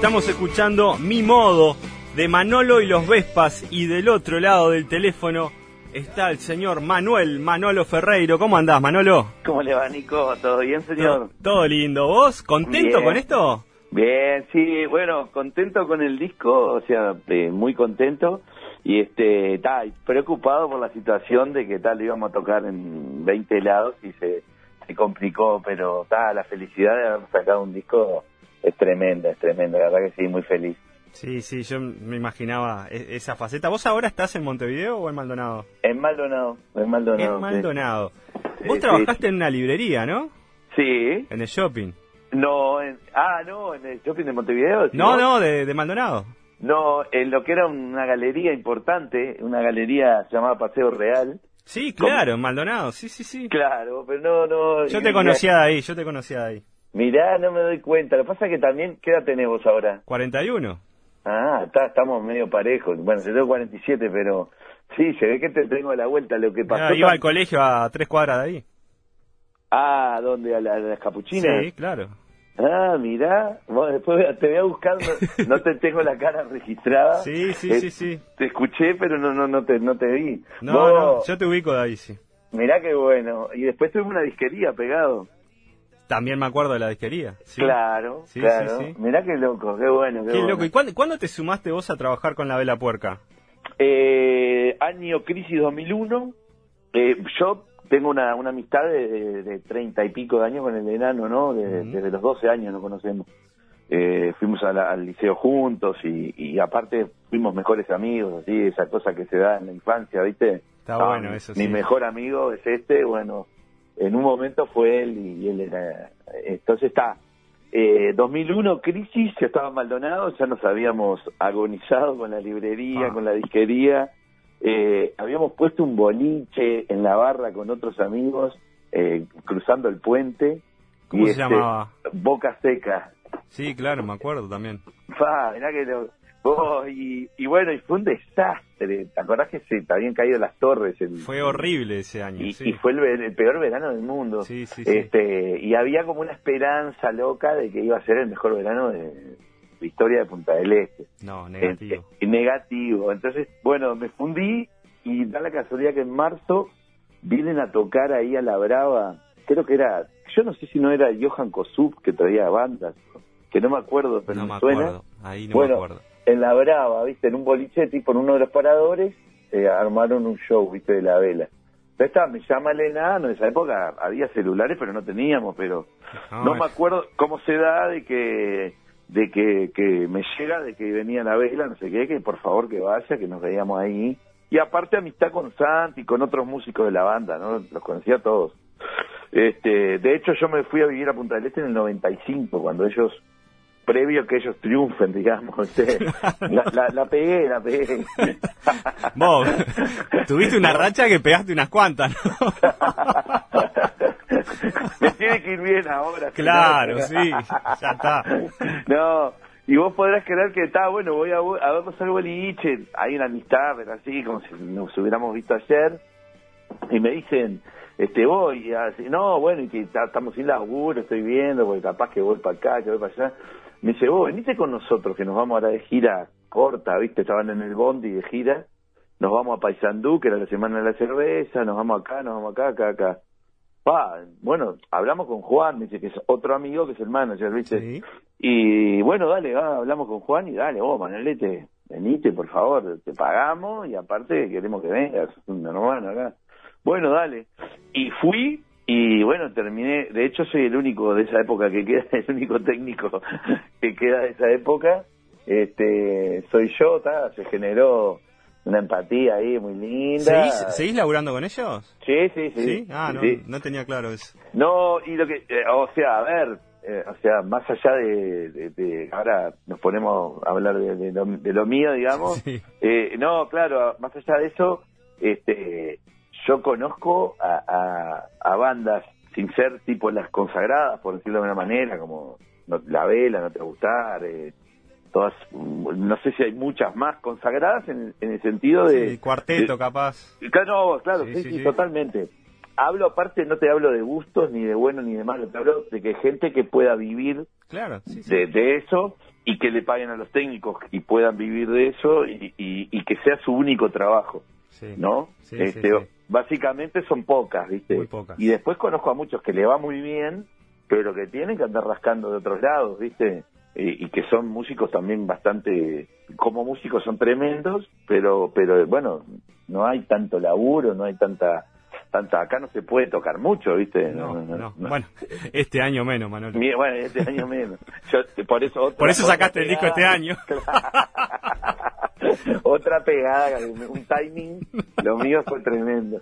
Estamos escuchando Mi Modo de Manolo y los Vespas y del otro lado del teléfono está el señor Manuel Manolo Ferreiro. ¿Cómo andás, Manolo? ¿Cómo le va, Nico? ¿Todo bien, señor? Todo, todo lindo. ¿Vos? ¿Contento Bien. con esto? Bien, sí, bueno, contento con el disco, o sea, eh, muy contento y este, y preocupado por la situación de que tal íbamos a tocar en 20 lados y se, se complicó, pero ta, la felicidad de haber sacado un disco es tremenda, es tremenda, la verdad que sí, muy feliz. Sí, sí, yo me imaginaba e- esa faceta. ¿Vos ahora estás en Montevideo o en Maldonado? En Maldonado, en Maldonado. en sí. Maldonado. Vos Sí, trabajaste en una librería, ¿no? Sí, En el shopping. no, en, ah, no, en el shopping de Montevideo. ¿sí, No, no, de, de Maldonado. No, en lo que era una galería importante, una galería llamada Paseo Real. Sí, claro, en Maldonado. Sí, sí, sí. Claro, pero no, no. Yo te conocía de ahí, yo te conocía de ahí. Mirá, no me doy cuenta. Lo que pasa es que también, ¿qué edad tenés vos ahora? 41. Ah, está, estamos medio parejos. Bueno, yo tengo 47, pero sí, se ve que te tengo a la vuelta. Lo que pasó. Ah, iba al colegio a tres cuadras de ahí. Ah, ¿dónde? ¿A, la- a las capuchinas? Sí, claro. Ah, mirá. Vos después te voy a buscar. No, no te tengo la cara registrada. Sí, sí, Eh, sí, sí. Te escuché, pero no, no, no te, no te vi. No, Vos- no, yo te ubico de ahí, sí. Mirá qué bueno. Y después tuve una disquería pegado. También me acuerdo de la disquería. Sí. Claro, Sí, claro. sí. Mirá qué loco, qué bueno, qué, Qué bueno. loco. ¿Y cuándo, cuándo te sumaste vos a trabajar con la vela puerca? Eh, año crisis 2001. Eh, yo tengo una, una amistad de, 30 y pico de años con el enano, ¿no? De-. Desde los 12 años nos conocemos. Eh, fuimos a la- al liceo juntos y, y aparte fuimos mejores amigos, así, esa cosa que se da en la infancia, ¿viste? Está Ah, bueno eso, Mi sí. mejor amigo es este, bueno, en un momento fue él y, él era... Entonces está, eh, 2001 crisis, ya estaba Maldonado, ya nos habíamos agonizado con la librería, Ah. con la disquería, eh, habíamos puesto un boliche en la barra con otros amigos, eh, cruzando el puente. ¿Cómo y se este, llamaba? Boca Seca. Sí, claro, me acuerdo también. Fa, mirá que lo- vos, y, y bueno, y fue un desastre. ¿Te acordás que se te habían caído las torres? El, Fue horrible ese año, y, sí. y fue el, el peor verano del mundo. Sí, sí, sí. este Y había como una esperanza loca de que iba a ser el mejor verano de la historia de Punta del Este. No, negativo. Negativo. Entonces, bueno, me fundí y da la casualidad que en marzo vienen a tocar ahí a La Brava. Creo que era, yo no sé si no era Johan Kosup que traía bandas, que no me acuerdo, pero no me me suena. acuerdo. Ahí no Bueno, me acuerdo. En La Brava, viste, en un boliche tipo en uno de los paradores, eh, armaron un show, viste, de la vela. Entonces está, me llama el enano, en esa época había celulares, pero no teníamos, pero no me acuerdo cómo se da de que de que, que me llega de que venía la vela, no sé qué, que por favor que vaya, que nos veíamos ahí. Y aparte amistad con Santi, con otros músicos de la banda, ¿no? Los conocía a todos. Este, de hecho yo me fui a vivir a Punta del Este en el 95, cuando ellos, previo que ellos triunfen, digamos, ¿viste? la, la, la pegué, la pegué. Vos, tuviste una racha que pegaste unas cuantas, ¿no? me tiene que ir bien ahora. Claro, sí, ya está. No, y vos podrás creer que está, bueno, voy a, a verlos al boliche, hay una amistad, pero así, como si nos hubiéramos visto ayer, y me dicen, este, voy, y así, no, bueno, y que ta- estamos sin laburo, estoy viendo, porque capaz que voy para acá, que voy para allá. Me dice, vos, venite con nosotros, que nos vamos ahora de gira corta, ¿viste? Estaban en el bondi de gira, nos vamos a Paysandú, que era la semana de la cerveza, nos vamos acá, nos vamos acá, acá, acá. Pa, bueno, hablamos con Juan, me dice que es otro amigo que es el manager, ¿viste? Sí. Y bueno, dale, va, hablamos con Juan y dale, vos, Manolete, venite, por favor, te pagamos y aparte queremos que vengas, un hermano acá. Bueno, dale. Y fui y bueno, terminé, de hecho soy el único de esa época que queda, el único técnico que queda de esa época. Este, soy yo, ta, se generó una empatía ahí muy linda. ¿Seguís, ¿Seguís laburando con ellos? Sí, sí, sí. ¿Sí? Ah, no, Sí. no tenía claro eso. No, y lo que, eh, o sea, a ver, eh, o sea, más allá de, de- de- ahora nos ponemos a hablar de, de lo, de lo mío, digamos, Sí. eh, no, claro, más allá de eso, este, yo conozco a, a, a bandas sin ser tipo las consagradas, por decirlo de alguna manera, como no- La Vela, No Te Va a Gustar, eh, todas, mm, no sé si hay muchas más consagradas en, en el sentido de... Sí, cuarteto, de- capaz. Claro, no, claro, Sí, sí, sí, sí, sí. totalmente. Hablo aparte, no te hablo de gustos, ni de bueno, ni de malo, te hablo de que gente que pueda vivir Claro, de, de eso y que le paguen a los técnicos y puedan vivir de eso y, y- y que sea su único trabajo, Sí. ¿no? Este, sí. Básicamente son pocas, ¿viste? Muy pocas. Y después conozco a muchos que le va muy bien, pero que tienen que andar rascando de otros lados, ¿viste? Y, y que son músicos también bastante, como músicos son tremendos, pero, pero bueno, no hay tanto laburo, no hay tanta, tanta, acá no se puede tocar mucho, ¿viste? No, no. Bueno, este año menos. Mi- Bueno, este año menos. Yo, por eso, Por eso sacaste el disco este año. otra pegada, un timing, lo mío fue tremendo.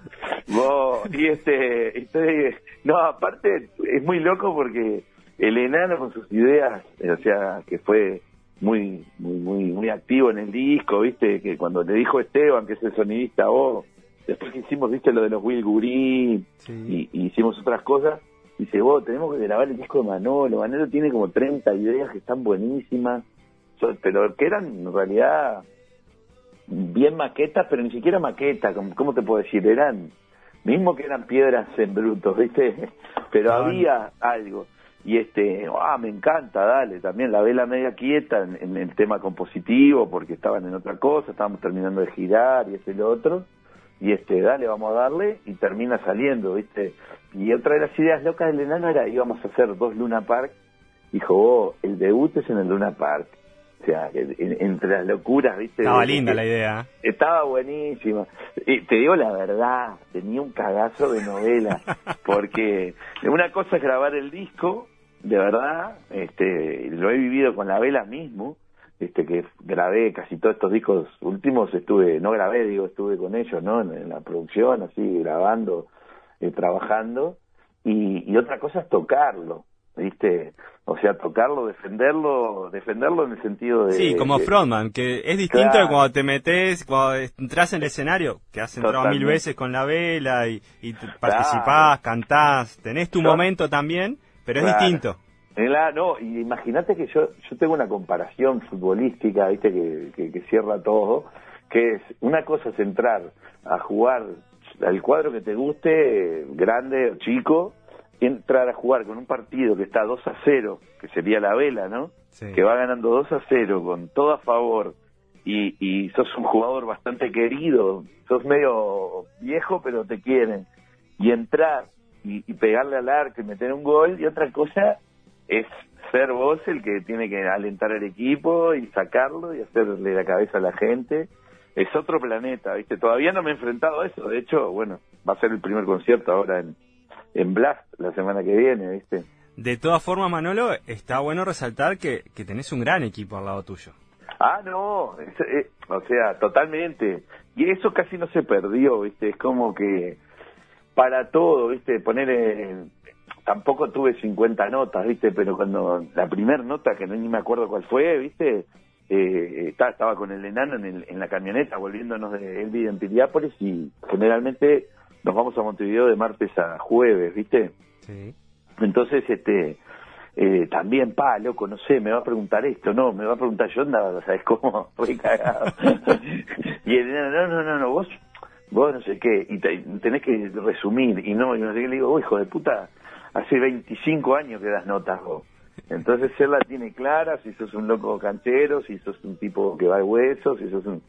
Vos, y este, estoy, no, aparte es muy loco porque el enano con sus ideas, o sea, que fue muy, muy, muy, muy activo en el disco, viste, que cuando le dijo Esteban, que es el sonidista, vos, después que hicimos, viste, lo de los Will Gurí, Sí. y, y hicimos otras cosas, dice, vos, tenemos que grabar el disco de Manolo, Manolo tiene como 30 ideas que están buenísimas, pero que eran en realidad bien maquetas, pero ni siquiera maquetas, ¿cómo, cómo te puedo decir? Eran, mismo que eran piedras en brutos, ¿viste? Pero había algo. Y este, ah, me encanta, dale, también la vela media quieta en, en el tema compositivo, porque estaban en otra cosa, estábamos terminando de girar y ese y lo otro. Y este, dale, vamos a darle, y termina saliendo, ¿viste? Y otra de las ideas locas del enano era, íbamos a hacer dos Luna Park. Dijo, oh, el debut es en el Luna Park. O sea, en- en- entre las locuras, ¿viste? Estaba linda la idea. estaba buenísima. Y te digo la verdad, tenía un cagazo de novela, porque una cosa es grabar el disco, de verdad, este, lo he vivido con la vela mismo, este, que grabé casi todos estos discos últimos, estuve, no grabé, digo, estuve con ellos, ¿no? En, en la producción, así, grabando, eh, trabajando, y, y otra cosa es tocarlo, ¿viste? O sea, tocarlo, defenderlo, defenderlo en el sentido de... Sí, como de- Frontman, que es distinto Claro. de cuando te metes, cuando entras en el escenario, que has entrado mil veces con la vela y, y participás, cantás, tenés tu Yo- momento también, pero es Claro. distinto. La- no, y imagínate que yo, yo tengo una comparación futbolística, viste, que, que, que cierra todo, que es, una cosa es entrar a jugar al cuadro que te guste, grande o chico, entrar a jugar con un partido que está 2 a 0, que sería la vela, ¿no? Sí. Que va ganando 2 a 0, con todo a favor, y, y sos un jugador bastante querido, sos medio viejo, pero te quieren, y entrar y, y pegarle al arco y meter un gol, y otra cosa es ser vos el que tiene que alentar al equipo y sacarlo y hacerle la cabeza a la gente. Es otro planeta, ¿viste? Todavía no me he enfrentado a eso. De hecho, bueno, va a ser el primer concierto ahora en, en Blast la semana que viene, ¿viste? De todas formas, Manolo, está bueno resaltar que, que tenés un gran equipo al lado tuyo. Ah, no, es- eh, o sea, totalmente. Y eso casi no se perdió, ¿viste? Es como que para todo, ¿viste? Poner en- tampoco tuve 50 notas, ¿viste? Pero cuando la primera nota, que no ni me acuerdo cuál fue, ¿viste? Eh, estaba, estaba con el enano en, el- en la camioneta volviéndonos de él vive en Piriápolis y generalmente nos vamos a Montevideo de martes a jueves, ¿viste? Sí. Entonces, este, eh, también, pa, loco, no sé, me va a preguntar esto, no, me va a preguntar, yo andaba, ¿sabes cómo? Re cagado. y enano, no, no, no, no, vos, vos no sé qué, y te- tenés que resumir, y no, y no sé qué, le digo, oh, hijo de puta, hace 25 años que das notas vos. Entonces él la tiene clara, si sos un loco canchero, si sos un tipo que va de huesos, si sos un...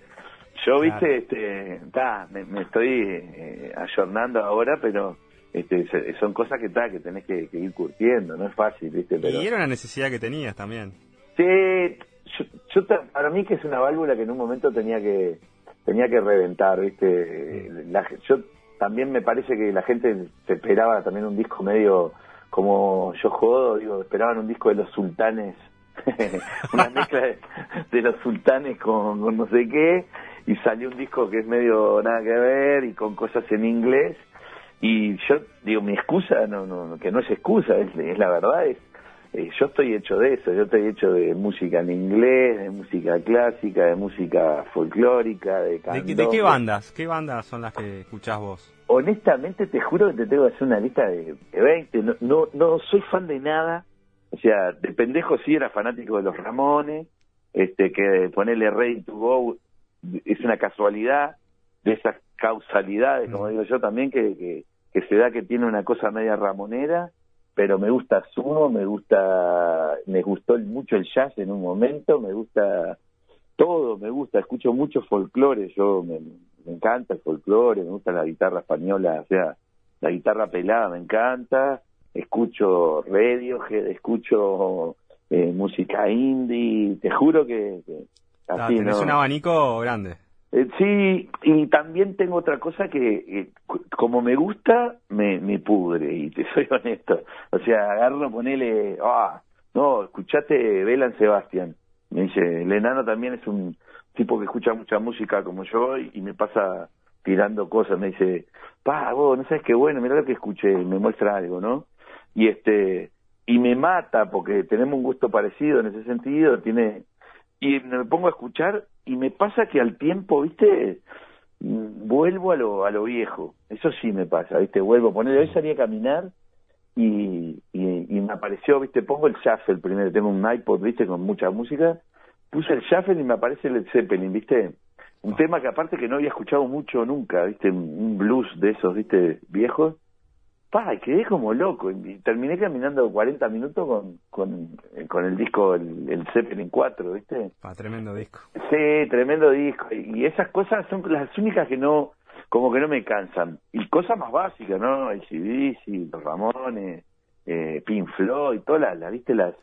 Yo, viste, Claro. este, ta, me, me estoy eh, ayornando ahora, pero este, se- son cosas que ta, que tenés que, que ir curtiendo, no es fácil, viste, pero... Y era una necesidad que tenías también. Sí, yo, yo para mí que es una válvula que en un momento tenía que tenía que reventar, ¿viste? La ge- yo también me parece que la gente se esperaba también un disco medio como yo jodo, digo, esperaban un disco de los sultanes, una mezcla de, de los sultanes con, con no sé qué, y salió un disco que es medio nada que ver y con cosas en inglés, y yo digo, mi excusa, no, no, que no es excusa, es, es la verdad, es eh, yo estoy hecho de eso, yo estoy hecho de música en inglés, de música clásica, de música folclórica, de ¿De, qué- candombe. de qué bandas? ¿Qué bandas son las que escuchás vos? Honestamente te juro que te tengo que hacer una lista de, de 20, no, no, no soy fan de nada, o sea, de pendejo sí era fanático de los Ramones, este que ponerle Ready to Go es una casualidad, de esas causalidades, como Mm. digo yo también, que, que, que se da que tiene una cosa media ramonera, pero me gusta Sumo, me gusta, me gustó mucho el jazz en un momento, me gusta todo, me gusta, escucho mucho folclore, yo me, me encanta el folclore, me gusta la guitarra española, o sea, la guitarra pelada me encanta, escucho Radiohead, escucho eh, música indie, te juro que, que Ah, así, tenés ¿no? un abanico grande. Eh, sí, y también tengo otra cosa que, eh, como me gusta, me, me pudre, y te soy honesto. O sea, agarro, ponele, ah, no, escuchate Belan Sebastián. Me dice, el enano también es un tipo que escucha mucha música como yo y, y me pasa tirando cosas. Me dice, pa, vos, no sabes qué bueno, mira lo que escuché, me muestra algo, ¿no? Y este, y me mata porque tenemos un gusto parecido en ese sentido, tiene, y me pongo a escuchar y me pasa que al tiempo, viste, mm, vuelvo a lo, a lo viejo. Eso sí me pasa, viste, vuelvo. Poner, hoy salí a caminar y, y, y me apareció, viste, pongo el shuffle primero, tengo un iPod, viste, con mucha música, puse el shuffle y me aparece el Zeppelin, viste. Un tema que aparte que no había escuchado mucho nunca, viste, un blues de esos, viste, viejos. Pa, quedé como loco. Y terminé caminando 40 minutos con, con, con el disco, el, el Zeppelin 4, ¿viste? Pa, tremendo disco. Sí, tremendo disco. Y esas cosas son las únicas que no, como que no me cansan. Y cosas más básicas, ¿no? El CDC, los Ramones, eh, Pink Floyd, todas las, ¿viste? Las,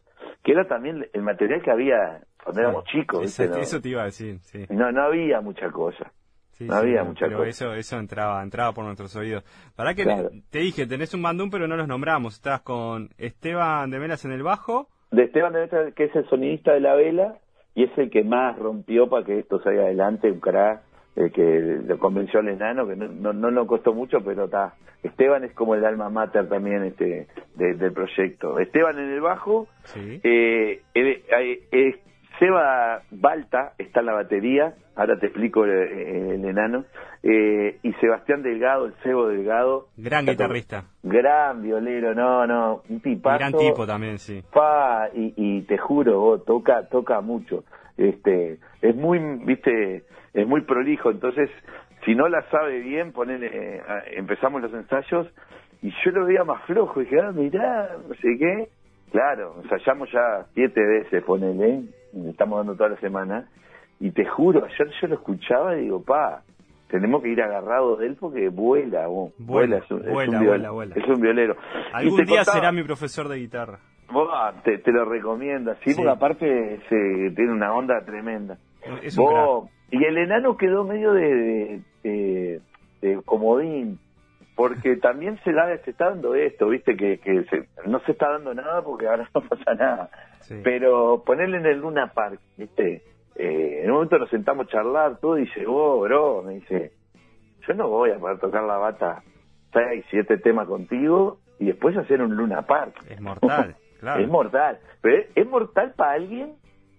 que era también el material que había cuando éramos chicos, Eso, ¿viste? No, eso te iba a decir, sí. no, no había mucha cosa. Sí, No sí, había mucha pero cosa. eso eso entraba entraba por nuestros oídos. Para que Claro. te dije, tenés un bandún, pero no los nombramos. Estás con Esteban de Melas en el bajo. de Esteban de Neta, que es el sonidista de la vela y es el que más rompió para que esto salga adelante, un crack, el que lo convenció al enano, que no, no, no nos costó mucho, pero está. Esteban es como el alma mater también este de- del proyecto. Esteban en el bajo, Sí. eh, eh, eh, eh, Seba Balta está en la batería, ahora te explico el, el enano, eh, y Sebastián Delgado, el Cebo Delgado. Gran guitarrista. Gran violero, no, no, un tipazo. gran tipo también, sí. Pa, y, y te juro, toca, toca mucho. Este, es muy, viste, es muy prolijo, entonces, si no la sabe bien, ponele, eh, a- empezamos los ensayos, y yo lo veía más flojo, y dije, ah, mirá, no sé qué. Claro, ensayamos ya siete veces, ponele, estamos dando toda la semana, y te juro, ayer yo lo escuchaba y digo, pa, tenemos que ir agarrados de él porque vuela, vos, Vuela, es un, es vuela, un viol- vuela, vuela. es un violero. Algún día contaba- será mi profesor de guitarra. Buah, te, te lo recomiendo, sí, Sí. porque aparte se, tiene una onda tremenda. Es un Vos- y el enano quedó medio de, de, de- de comodín, porque también se, da, se está dando esto, viste, que, que se- no se está dando nada porque ahora no pasa nada. Sí. Pero ponerle en el Luna Park, viste, eh, en un momento nos sentamos a charlar, todo, y dice, vos, bro, me dice, yo no voy a poder tocar la bata seis, siete temas contigo y después hacer un Luna Park. Es mortal, claro. Es mortal. Pero es, es mortal para alguien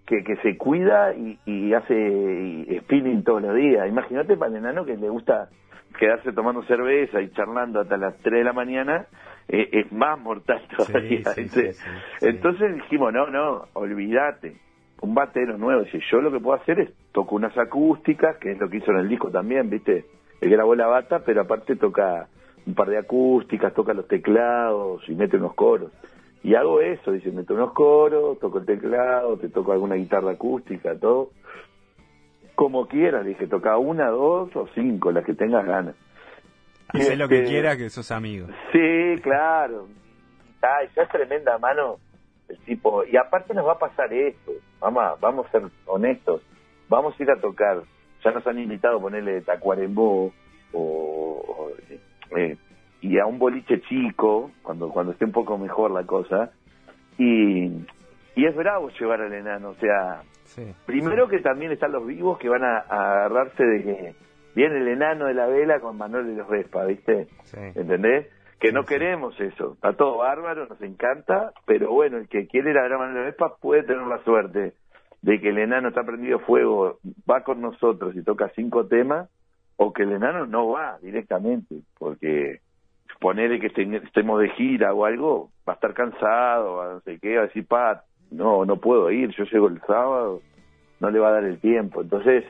que, que se cuida y, y hace y spinning todos los días. Imagínate para el enano que le gusta quedarse tomando cerveza y charlando hasta las 3 de la mañana eh, es más mortal todavía. sí, ¿viste? sí, sí, sí. Entonces dijimos, no, no, olvídate, un batero nuevo. Dice, yo lo que puedo hacer es toco unas acústicas, que es lo que hizo en el disco también, ¿viste? Él grabó la bata, pero aparte toca un par de acústicas, toca los teclados y mete unos coros. Y hago eso, dice, meto unos coros, toco el teclado, te toco alguna guitarra acústica, todo. Como quieras, dije, toca una, dos o cinco, las que tengas ganas. Hacé lo que Este, quieras, que sos amigo. Sí, claro. Ay, ya es tremenda mano el tipo. Y aparte nos va a pasar esto. Vamos a, vamos a ser honestos. Vamos a ir a tocar. Ya nos han invitado a ponerle Tacuarembó o, o, eh, y a un boliche chico cuando cuando esté un poco mejor la cosa. Y, y es bravo llevar al enano. O sea, Sí. Primero que también están los vivos que van a, a agarrarse de que viene el enano de la vela con Manuel de los Vespa, ¿viste? Sí. ¿Entendés? Que no queremos eso. Está todo bárbaro, nos encanta, pero bueno, el que quiere ir a ver a Manuel de los Vespa puede tener la suerte de que el enano está prendido fuego, va con nosotros y toca cinco temas, o que el enano no va directamente, porque ponerle que estemos de gira o algo, va a estar cansado, va a no sé qué, va a decir, pa, no, no puedo ir, yo llego el sábado, no le va a dar el tiempo. Entonces,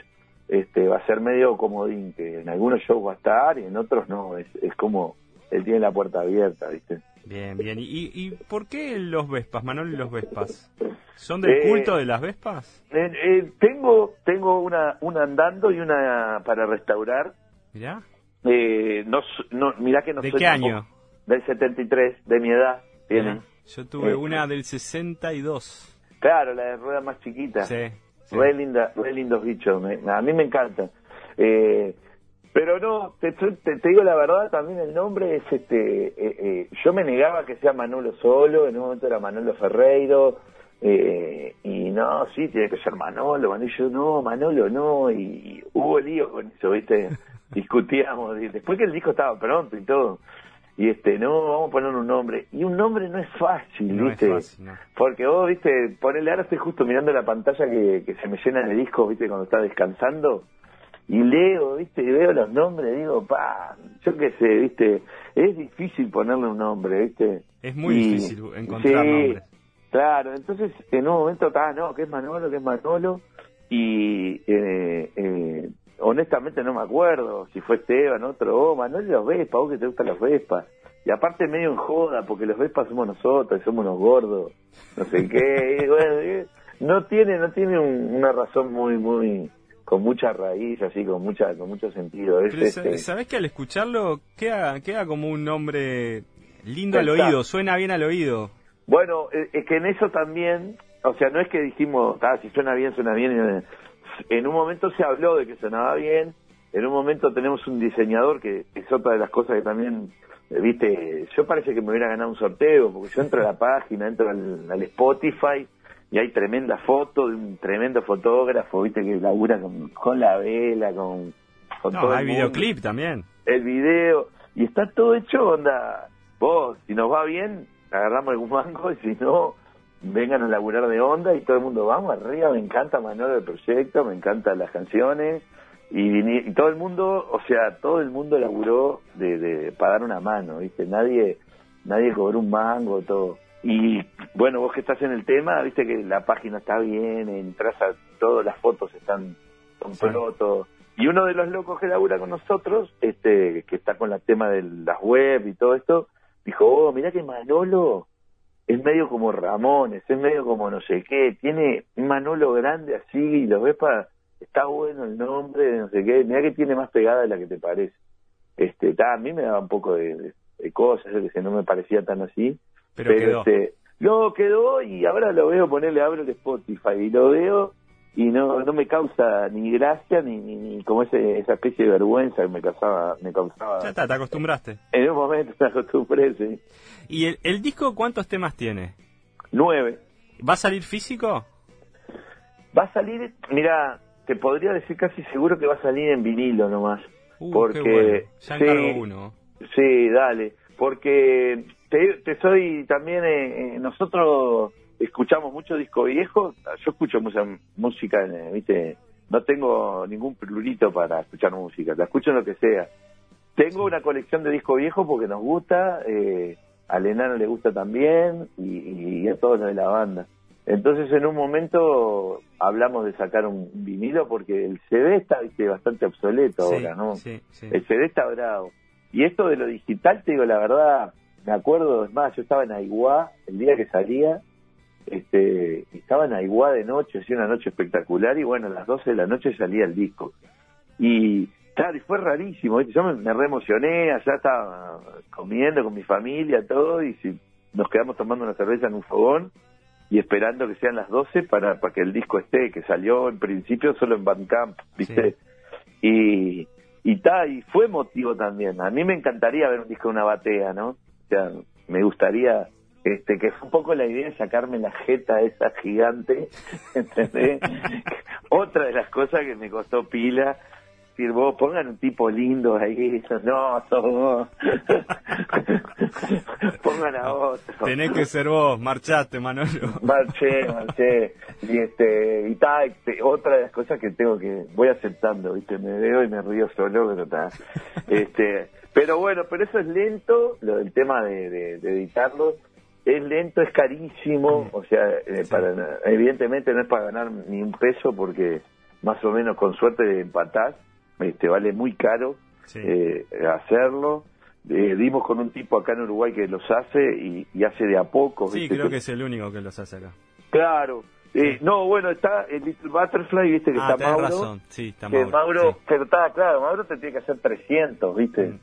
este va a ser medio comodín, que en algunos shows va a estar y en otros no, es, es como él tiene la puerta abierta, ¿viste? Bien, bien. ¿Y, y por qué los Vespas, Manuel y los Vespas? ¿Son del Eh, culto de las Vespas? Eh, eh, tengo tengo una, una andando y una para restaurar. Mirá. Eh, no, no, mirá que no ¿De soy qué año? Del 73, de mi edad, tienen. Yo tuve Eh, una del 62. Claro, la de rueda más chiquita. Sí. sí. Re, linda, re lindos bichos, me- a mí me encanta. Eh, pero no, te, te, te digo la verdad, también el nombre es este. eh, eh, yo me negaba que sea Manolo solo, en un momento era Manolo Ferreiro, eh, y no, sí, tiene que ser Manolo, Manolo, y yo no, Manolo no, y, hubo lío con eso, ¿viste? Discutíamos, y después que el disco estaba pronto y todo. Y este, no, vamos a poner un nombre. Y un nombre no es fácil, No es ¿viste? fácil, no. Porque vos, viste, ponele, ahora estoy justo mirando la pantalla que, que se me llena de discos, viste, cuando está descansando, y leo, viste, y veo los nombres, digo, pa, yo qué sé, viste, es difícil ponerle un nombre, viste. Es muy Y- difícil encontrar sí, nombres. Claro, entonces en un momento, ah, no, que es Manolo, que es Manolo, y eh, eh, honestamente no me acuerdo si fue Esteban, otro, Manolo y los Vespas, vos que te gustan los Vespas. Y aparte medio en joda, porque los Vespas somos nosotros, somos unos gordos, no sé qué, y bueno, no tiene, no tiene un- una razón muy, muy, con mucha raíz, así, con mucha, con mucho sentido. Es, este, sa- ¿sabés que al escucharlo queda, queda como un nombre lindo al oído? Suena bien al oído. Bueno, eh, es que en eso también, o sea, no es que dijimos, ah, si suena bien, suena bien. En un momento se habló de que sonaba bien, en un momento tenemos un diseñador que es otra de las cosas que también, eh, viste, yo parece que me hubiera ganado un sorteo, porque yo entro a la página, entro al, al Spotify y hay tremenda foto de un tremendo fotógrafo, viste, que labura con, con la vela, con, con No, todo hay el mundo videoclip también. el video y está todo hecho onda vos si nos va bien agarramos algún mango y si no vengan a laburar de onda y todo el mundo vamos arriba me encanta Manolo el proyecto me encantan las canciones y, y todo el mundo o sea todo el mundo laburó de, de para dar una mano viste nadie nadie cobró un mango todo y bueno vos que estás en el tema viste que la página está bien entras a todas las fotos están son Sí. todo. Y uno de los locos que labura con nosotros, este, que está con el tema de las web y todo esto, dijo, oh, mirá que Manolo es medio como Ramones, es medio como no sé qué, tiene un Manolo grande así y lo ves para, está bueno el nombre, no sé qué, mirá que tiene más pegada de la que te parece. Este, ta, a mí me daba un poco de, de- de cosas, yo que sé, no me parecía tan así, Pero, quedó. este, no, quedó y ahora lo veo ponerle abro el Spotify y lo veo y no no me causa ni gracia ni, ni, ni como ese, esa especie de vergüenza que me causaba me causaba Ya está, te acostumbraste. en un momento me acostumbré sí. ¿Y el, el disco cuántos temas tiene? nueve ¿Va a salir físico? va a salir mira te podría decir casi seguro que va a salir en vinilo nomás Uh, Porque- qué bueno. Ya sí. uno. Sí, dale, porque te, te soy también, eh, eh, nosotros escuchamos mucho disco viejo, yo escucho mucha música, viste, no tengo ningún plurito para escuchar música, la escucho en lo que sea, Tengo una colección de discos viejos porque nos gusta, eh, al enano le gusta también y, y a todos los de la banda. Entonces en un momento hablamos de sacar un vinilo porque el CD está viste, bastante obsoleto Sí, ahora, ¿no? sí, sí. El CD está bravo. Y esto de lo digital, te digo la verdad, me acuerdo, es más, yo estaba en Aiguá el día que salía, este, estaba en Aiguá de noche, hacía una noche espectacular y bueno, a las 12 de la noche salía el disco. Y claro, y fue rarísimo, ¿viste? yo me, me re emocioné, allá estaba comiendo con mi familia, todo, y si, nos quedamos tomando una cerveza en un fogón y esperando que sean las 12 para, para que el disco esté, que salió en principio solo en Bandcamp, ¿viste? Y, y ta, y fue emotivo también. A mí me encantaría ver un disco de una batea, ¿no? O sea, me gustaría, este, que fue un poco la idea de sacarme la jeta esa gigante, ¿entendés? Otra de las cosas que me costó pila, decir, vos pongan un tipo lindo ahí, no, sos vos. pongan a otro. Tenés que ser vos, marchaste, Manolo. Marché, marché. Y este, y ta, este, otra de las cosas que tengo que, voy aceptando, viste, me veo y me río solo, pero ta. Este, pero bueno, pero eso es lento, lo del tema de, de, de editarlo, es lento, es carísimo, o sea, eh, para, evidentemente no es para ganar ni un peso porque más o menos con suerte empatás, este, vale muy caro Sí. eh, hacerlo. Eh, dimos con un tipo acá en Uruguay que los hace y, y hace de a poco. Sí, ¿viste? creo que es el único que los hace acá. Claro. Eh, no, bueno, está el Little Butterfly, viste que Ah, está Mauro. razón. Sí, está que Mauro. Mauro, sí. pero está claro, Mauro te tiene que hacer 300, viste, Mm.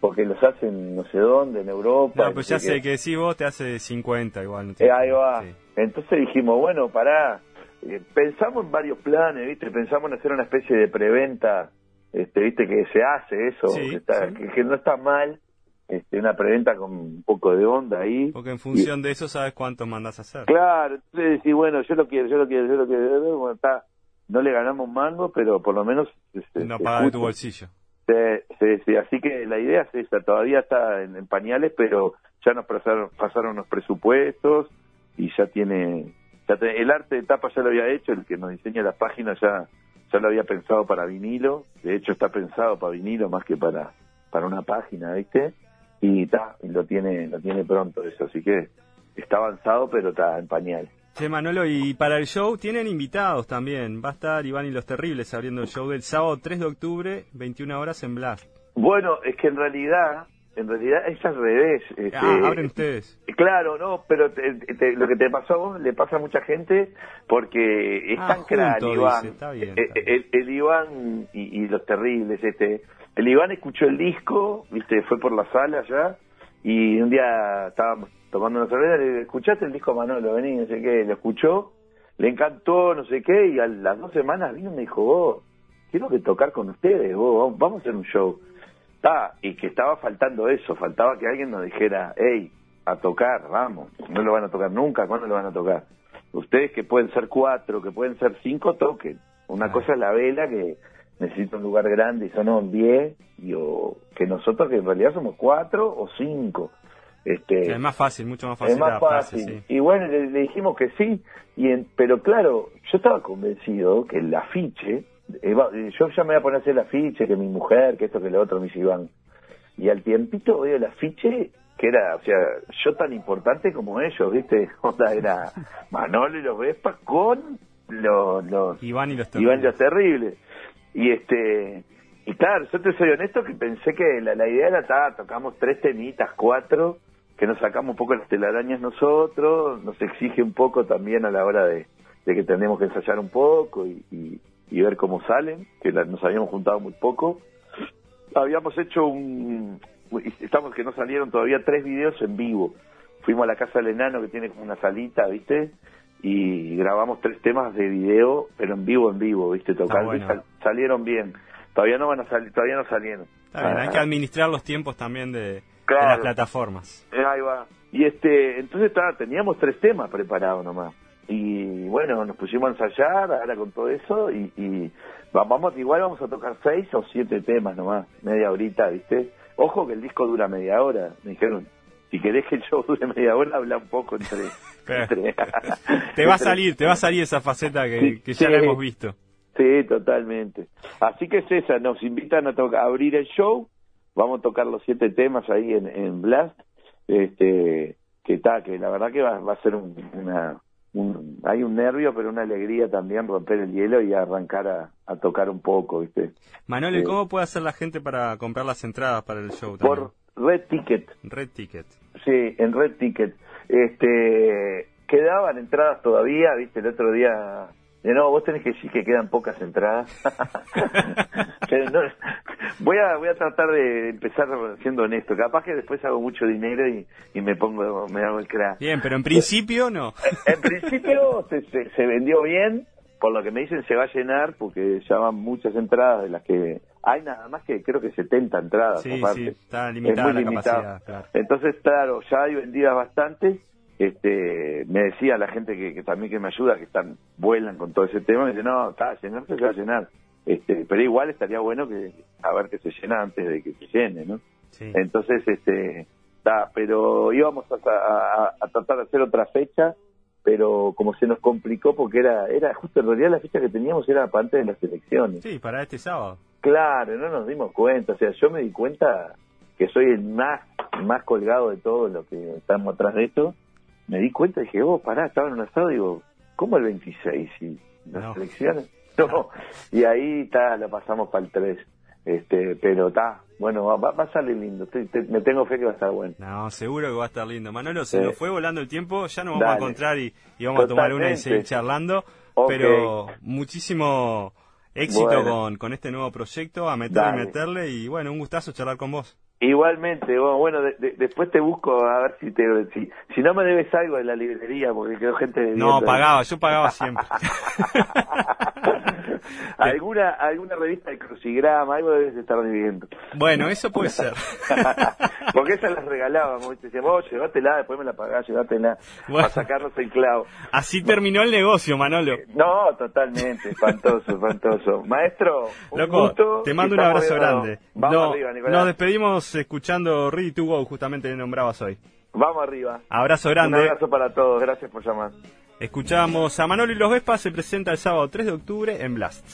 Porque los hacen no sé dónde, en Europa. No, pues ya sé qué. que si vos te hace 50 igual. no Eh, tiene- ahí va. sí. Entonces dijimos, bueno, pará, eh, pensamos en varios planes, viste, pensamos en hacer una especie de preventa, este, viste, que se hace eso, Sí, que, está- sí. que- que no está mal, este, una preventa con un poco de onda ahí. Porque en función de eso sabes cuánto mandás a hacer. Claro, entonces decís, bueno, yo lo quiero, yo lo quiero, yo lo quiero, bueno, está, no le ganamos mango, pero por lo menos... este, No paga de tu bolsillo. Sí, sí, sí, así que la idea es esa, todavía está en, pañales, pero ya nos pasaron, pasaron los presupuestos y ya tiene, ya te- el arte de tapa ya lo había hecho, el que nos diseña las páginas ya, ya lo había pensado para vinilo, de hecho está pensado para vinilo más que para, para una página, ¿viste? Y está, y lo tiene, lo tiene pronto eso, así que está avanzado, pero está en pañales. Che, Manolo, y para el show tienen invitados también. Va a estar Iván y los Terribles abriendo el show del sábado 3 de octubre, 21 horas en Blast. Bueno, es que en realidad, en realidad es al revés. este, Ah, abren ustedes. Claro, no, pero te- te- lo que te pasó a vos le pasa a mucha gente porque es Ah, tan junto, Iván. está bien, Eh, está bien. El, el Iván y, y los terribles, este. El Iván escuchó el disco, viste, fue por la sala ya, y un día estábamos tomando una cerveza, le dije, ¿escuchaste el disco Manolo? Vení, no sé qué, lo escuchó, le encantó, no sé qué, y a las dos semanas vino y me dijo, vos, quiero que tocar con ustedes, vos, vamos a hacer un show. Y que estaba faltando eso, faltaba que alguien nos dijera, hey, a tocar, vamos, no lo van a tocar nunca, ¿cuándo lo van a tocar? Ustedes que pueden ser cuatro, que pueden ser cinco, toquen. Una Claro. cosa es la vela que necesita un lugar grande y son diez, y o que nosotros que en realidad somos cuatro o cinco. Este, Es más fácil, mucho más fácil. es más fácil. sí. Y bueno, le, le dijimos que sí, y en- pero claro, yo estaba convencido que el afiche, yo ya me voy a poner a hacer el afiche, que mi mujer, que esto, que lo otro, me dice Iván. Y al tiempito veo el afiche, que era, o sea, yo tan importante como ellos, ¿viste? Onda, era Manolo y los Vespas con los, los Iván y los Iván Terribles. ya terrible. Y este, y claro, yo te soy honesto que pensé que la, la idea era, ta, tocamos tres temitas, cuatro, que nos sacamos un poco las telarañas nosotros, nos exige un poco también a la hora de, de que tenemos que ensayar un poco y, y- y ver cómo salen, que la- nos habíamos juntado muy poco. Habíamos hecho un, estamos que no salieron todavía tres videos en vivo. Fuimos a la casa del enano que tiene como una salita, ¿viste? Y grabamos tres temas de video, pero en vivo, en vivo, ¿viste? Tocando y bueno. sal- salieron bien. Todavía no van a salir, todavía no salieron. Está bien, hay Ah, que administrar los tiempos también de, Claro. las plataformas. eh, Ahí va. Y este, entonces teníamos tres temas preparados nomás. Y bueno, nos pusimos a ensayar ahora con todo eso y, y va- vamos, igual vamos a tocar seis o siete temas nomás, media horita, ¿viste? Ojo que el disco dura media hora. Me dijeron, si querés que el show dure media hora, habla un poco entre... entre- Te va a salir, te va a salir esa faceta que, Sí, que ya sí. la hemos visto. Sí, totalmente. Así que esa, nos invitan a, tocar, a abrir el show vamos a tocar los siete temas ahí en, en Blast, este, que está, que la verdad que va, va a ser un, una, un, hay un nervio, pero una alegría también romper el hielo y arrancar a, a tocar un poco, ¿viste? Manolo, ¿y Sí. cómo puede hacer la gente para comprar las entradas para el show también? Por Red Ticket, Red Ticket. sí, en Red Ticket. Este, quedaban entradas todavía, ¿viste? El otro día, no, vos tenés que decir que quedan pocas entradas. Pero no, voy a voy a tratar de empezar siendo honesto. Capaz que después hago mucho dinero y, y me pongo, me hago el crack. Bien, pero en principio no. En principio se, se, se vendió bien, por lo que me dicen se va a llenar porque ya van muchas entradas de las que hay nada más que creo que 70 entradas Sí, aparte. sí, está Es limitada muy la limitado. capacidad. claro. Entonces, claro, ya hay vendidas bastantes. Este, me decía la gente que, que también que me ayuda, que están vuelan con todo ese tema, me dice, no, está, llenarse se va a llenar. Este, pero igual estaría bueno que a ver que se llena antes de que se llene, ¿no? Sí. Entonces, este, está, pero íbamos a, a- a tratar de hacer otra fecha, pero como se nos complicó porque era, era justo en realidad la fecha que teníamos era para antes de las elecciones. Sí, para este sábado. Claro, no nos dimos cuenta, o sea, yo me di cuenta que soy el más, más colgado de todo lo que estamos atrás de esto. Me di cuenta y dije, oh, pará, estaba en un asado, digo, ¿cómo el 26? ¿Y las No. elecciones? No, y ahí está, lo pasamos para el 3. Este, pero está, bueno, va, va a salir lindo, Estoy- te- me tengo fe que va a estar bueno. No, seguro que va a estar lindo. Manolo, se Sí. nos fue volando el tiempo, ya nos vamos a encontrar y, y vamos a tomar una y seguir charlando. Pero muchísimo éxito Bueno. con, con este nuevo proyecto, a meterle y meterle y bueno, un gustazo charlar con vos. Igualmente, bueno, bueno, de- de- después te busco a ver si te si, si no me debes algo de la librería, porque quedó gente No, debiendo. pagaba, yo pagaba siempre. alguna alguna revista de crucigrama, algo debes estar debiendo. bueno, eso puede ser. Porque esas las regalábamos, ¿viste? Decíamos, vos llévatela, después me la pagás, llévatela, Bueno. para sacarnos el clavo. Así terminó el negocio, Manolo. No, totalmente, espantoso, espantoso. Maestro, un Loco, gusto, te mando un abrazo grande. Vamos No, arriba, Nicolás. nos despedimos escuchando Ready to Go, justamente le nombrabas hoy. Vamos arriba. Abrazo Un grande. abrazo para todos, gracias por llamar. Escuchamos a Manolo y los Vespas, se presenta el sábado 3 de octubre en Blast.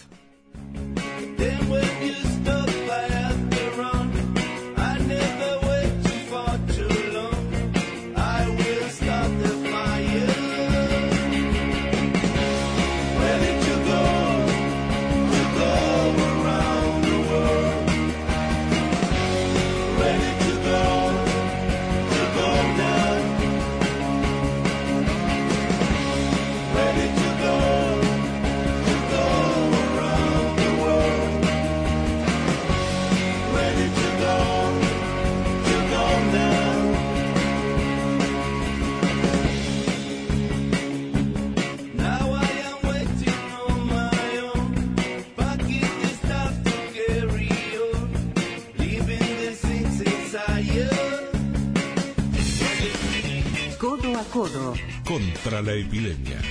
La epidemia.